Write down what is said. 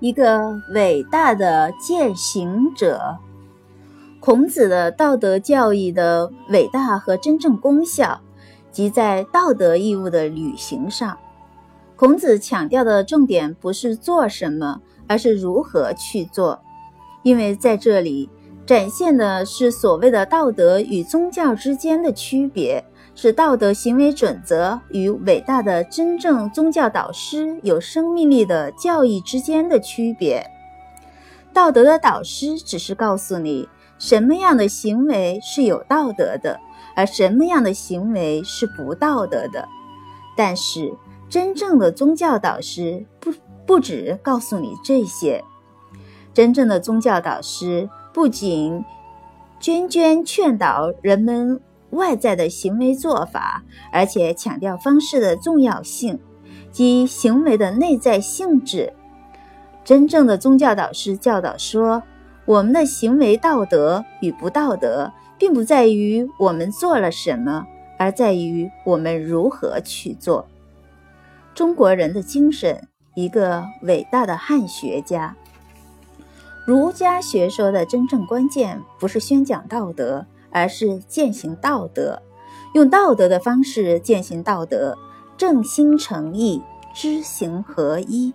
一个伟大的践行者。孔子的道德教义的伟大和真正功效，即在道德义务的履行上。孔子强调的重点不是做什么，而是如何去做，因为在这里展现的是所谓的道德与宗教之间的区别，是道德行为准则与伟大的真正宗教导师有生命力的教义之间的区别。道德的导师只是告诉你。什么样的行为是有道德的，而什么样的行为是不道德的？但是，真正的宗教导师不不只告诉你这些。真正的宗教导师不仅涓涓劝导人们外在的行为做法，而且强调方式的重要性及行为的内在性质。真正的宗教导师教导说。我们的行为道德与不道德，并不在于我们做了什么，而在于我们如何去做。中国人的精神，一个伟大的汉学家。儒家学说的真正关键，不是宣讲道德，而是践行道德，用道德的方式践行道德，正心诚意，知行合一。